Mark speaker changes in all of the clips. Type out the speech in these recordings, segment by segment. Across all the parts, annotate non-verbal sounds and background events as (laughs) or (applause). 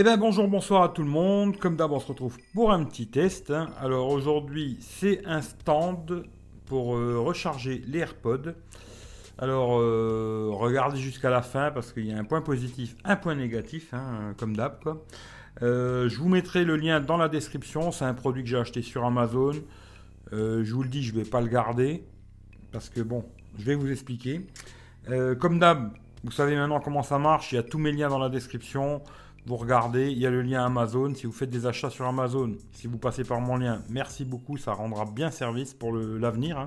Speaker 1: Eh bien bonjour, bonsoir à tout le monde. Comme d'hab, on se retrouve pour un petit test. hein. Alors aujourd'hui, c'est un stand pour euh, recharger les AirPods. Alors euh, regardez jusqu'à la fin parce qu'il y a un point positif, un point négatif, hein, comme d'hab. Euh, je vous mettrai le lien dans la description. C'est un produit que j'ai acheté sur Amazon. Je vous le dis, je vais pas le garder parce que bon, je vais vous expliquer. Comme d'hab, vous savez maintenant comment ça marche. Il y a tous mes liens dans la description. Vous regardez, il y a le lien Amazon. Si vous faites des achats sur Amazon, si vous passez par mon lien, merci beaucoup. Ça rendra bien service pour l'avenir. hein.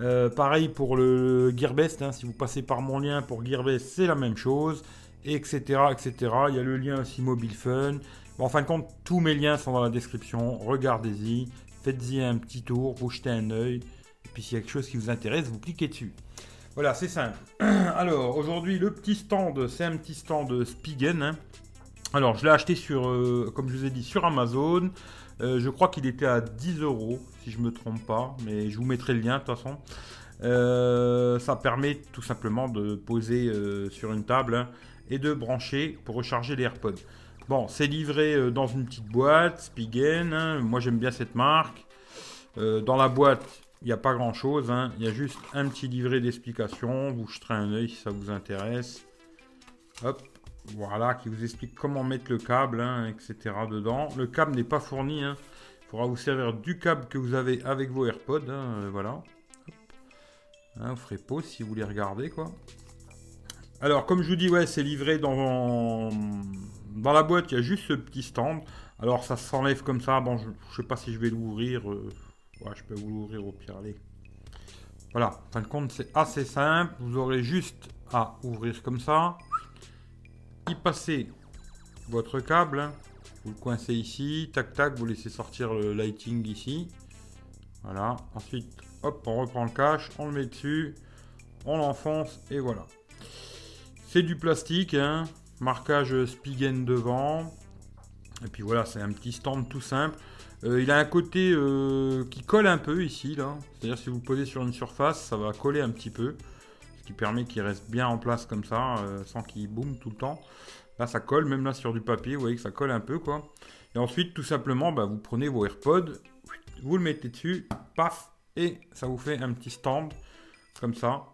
Speaker 1: Euh, pareil pour le Gearbest. hein, si vous passez par mon lien pour Gearbest, c'est la même chose. Etc. etc. Il y a le lien aussi Mobile Fun. En fin de compte, tous mes liens sont dans la description. Regardez-y. Faites-y un petit tour. Vous jetez un œil. Et puis s'il y a quelque chose qui vous intéresse, vous cliquez dessus. Voilà, c'est simple. (clears throat) Alors, aujourd'hui, le petit stand, c'est un petit stand Spigen. hein. Alors, je l'ai acheté sur, euh, comme je vous ai dit, sur Amazon. Euh, je crois qu'il était à 10 euros, si je me trompe pas. Mais je vous mettrai le lien, de toute façon. Euh, ça permet tout simplement de poser sur une table hein, et de brancher pour recharger les AirPods. Bon, c'est livré dans une petite boîte, Spigen. hein. Moi, j'aime bien cette marque. Dans la boîte, il n'y a pas grand chose. hein. Il y a juste un petit livret d'explications. Vous jeterez un œil si ça vous intéresse. Hop, voilà, qui vous explique comment mettre le câble, hein, etc. dedans. Le câble n'est pas fourni. hein. Il faudra vous servir du câble que vous avez avec vos AirPods. hein, euh, voilà. Vous ferez pause si vous voulez regarder, quoi. Alors, comme je vous dis, c'est livré dans, la boîte. Il y a juste ce petit stand. Alors, ça s'enlève comme ça. Bon, je, je sais pas si je vais l'ouvrir. euh, je peux vous l'ouvrir au pire, allez. Voilà, en fin de compte, c'est assez simple. Vous aurez juste à ouvrir comme ça. Y passer votre câble. hein. Vous le coincez ici. Tac, tac, vous laissez sortir le lighting ici. Voilà. Ensuite, hop, on reprend le cache, on le met dessus. On l'enfonce et voilà. C'est du plastique, hein. Marquage Spigen devant. Et puis voilà, c'est un petit stand tout simple. Euh, il a un côté euh, qui colle un peu ici, là. C'est-à-dire si vous le posez sur une surface, ça va coller un petit peu. Qui permet qu'il reste bien en place comme ça, euh, sans qu'il boum tout le temps. Là, ça colle, même là sur du papier, vous voyez que ça colle un peu, quoi. Et ensuite, tout simplement, bah, vous prenez vos AirPods, vous le mettez dessus, paf, et ça vous fait un petit stand, comme ça,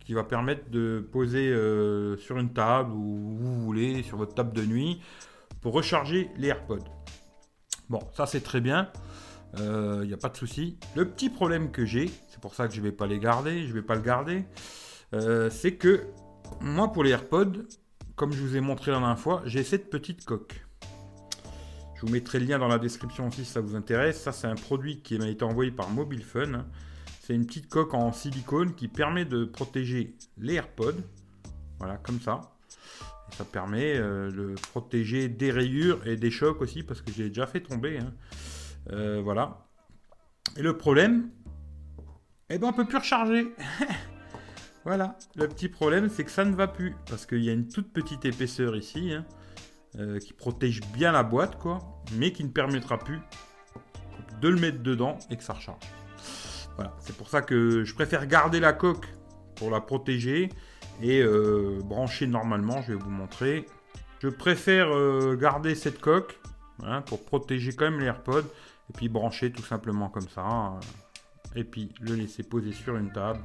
Speaker 1: qui va permettre de poser euh, sur une table, ou vous voulez, sur votre table de nuit, pour recharger les AirPods. Bon, ça c'est très bien. Il n'y a pas de souci. Le petit problème que j'ai, c'est pour ça que je ne vais pas les garder, je vais pas le garder, euh, c'est que moi pour les AirPods, comme je vous ai montré la dernière fois, j'ai cette petite coque. Je vous mettrai le lien dans la description si ça vous intéresse. Ça c'est un produit qui m'a été envoyé par Mobile Fun. C'est une petite coque en silicone qui permet de protéger les AirPods. Voilà, comme ça. Ça permet euh, de protéger des rayures et des chocs aussi, parce que j'ai déjà fait tomber. hein. Euh, voilà. Et le problème, eh ben on peut plus recharger. (laughs) voilà. Le petit problème, c'est que ça ne va plus, parce qu'il y a une toute petite épaisseur ici, hein, euh, qui protège bien la boîte, quoi, mais qui ne permettra plus de le mettre dedans et que ça recharge. Voilà. C'est pour ça que je préfère garder la coque pour la protéger et euh, brancher normalement. Je vais vous montrer. Je préfère euh, garder cette coque hein, pour protéger quand même les et puis brancher tout simplement comme ça. euh, et puis le laisser poser sur une table.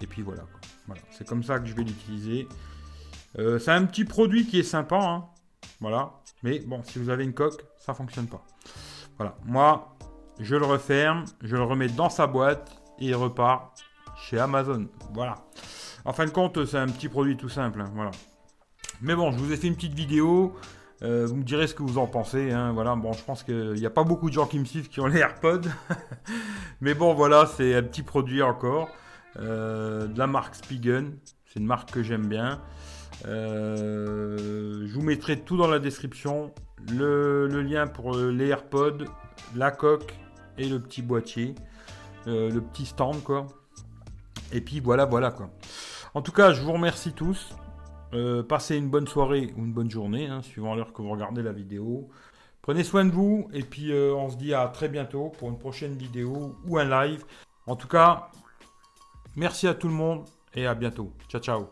Speaker 1: Et puis voilà. Voilà. C'est comme ça que je vais l'utiliser. Euh, c'est un petit produit qui est sympa. hein. Voilà. Mais bon, si vous avez une coque, ça fonctionne pas. Voilà. Moi, je le referme, je le remets dans sa boîte et il repart chez Amazon. Voilà. En fin de compte, c'est un petit produit tout simple. hein, voilà. Mais bon, je vous ai fait une petite vidéo. Euh, vous me direz ce que vous en pensez. hein, voilà. Bon, je pense qu'il n'y a pas beaucoup de gens qui me suivent qui ont les (laughs) AirPods. Mais bon, voilà, c'est un petit produit encore. Euh, de la marque Spigen. C'est une marque que j'aime bien. Euh, je vous mettrai tout dans la description. Le, lien pour les AirPods, la coque et le petit boîtier. Euh, le petit stand, quoi. Et puis voilà, voilà, quoi. En tout cas, je vous remercie tous. Passez une bonne soirée ou une bonne journée, hein, suivant l'heure que vous regardez la vidéo. Prenez soin de vous et puis on se dit à très bientôt pour une prochaine vidéo ou un live. En tout cas, Merci à tout le monde et à bientôt. Ciao, ciao.